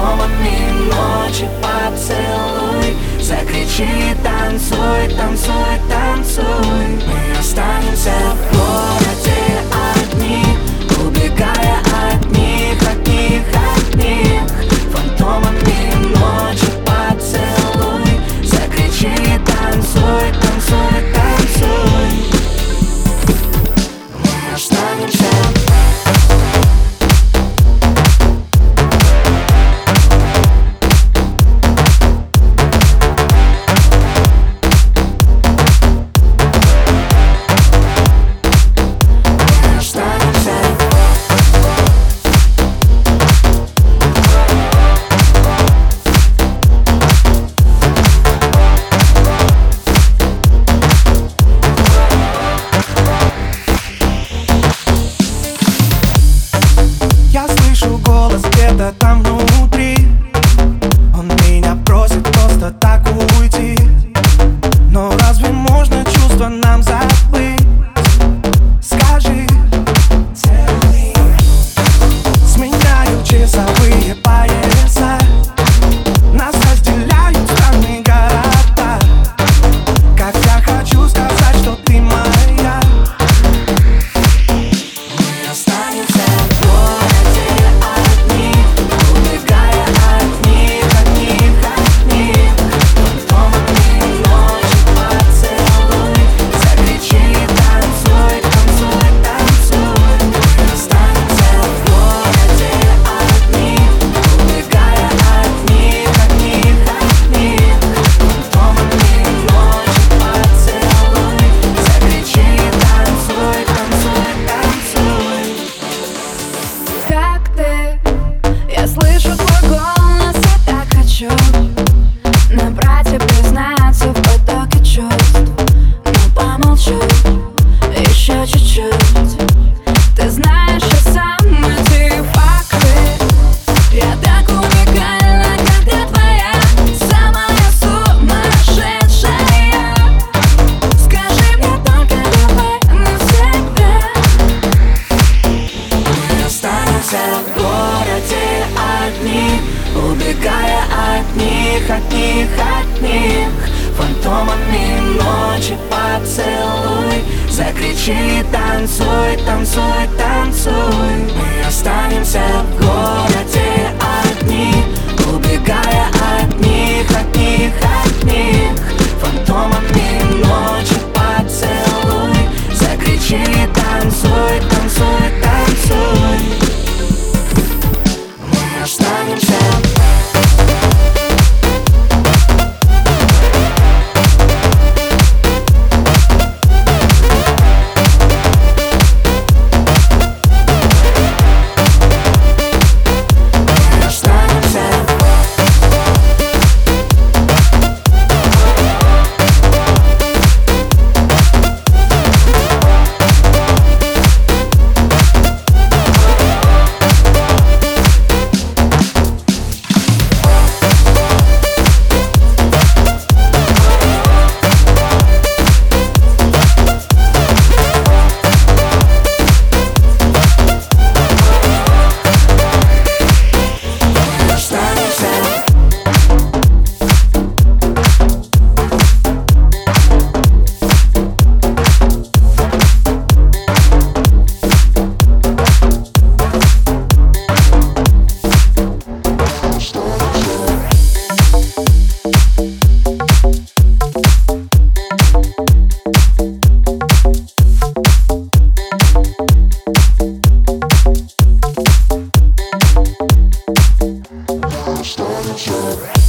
туманные ночи поцелуй. Закричи, танцуй, танцуй. одних, одних, одних Фантомами ночи поцелуй. Закричи, танцуй, танцуй, танцуй. Мы останемся в городе. culture.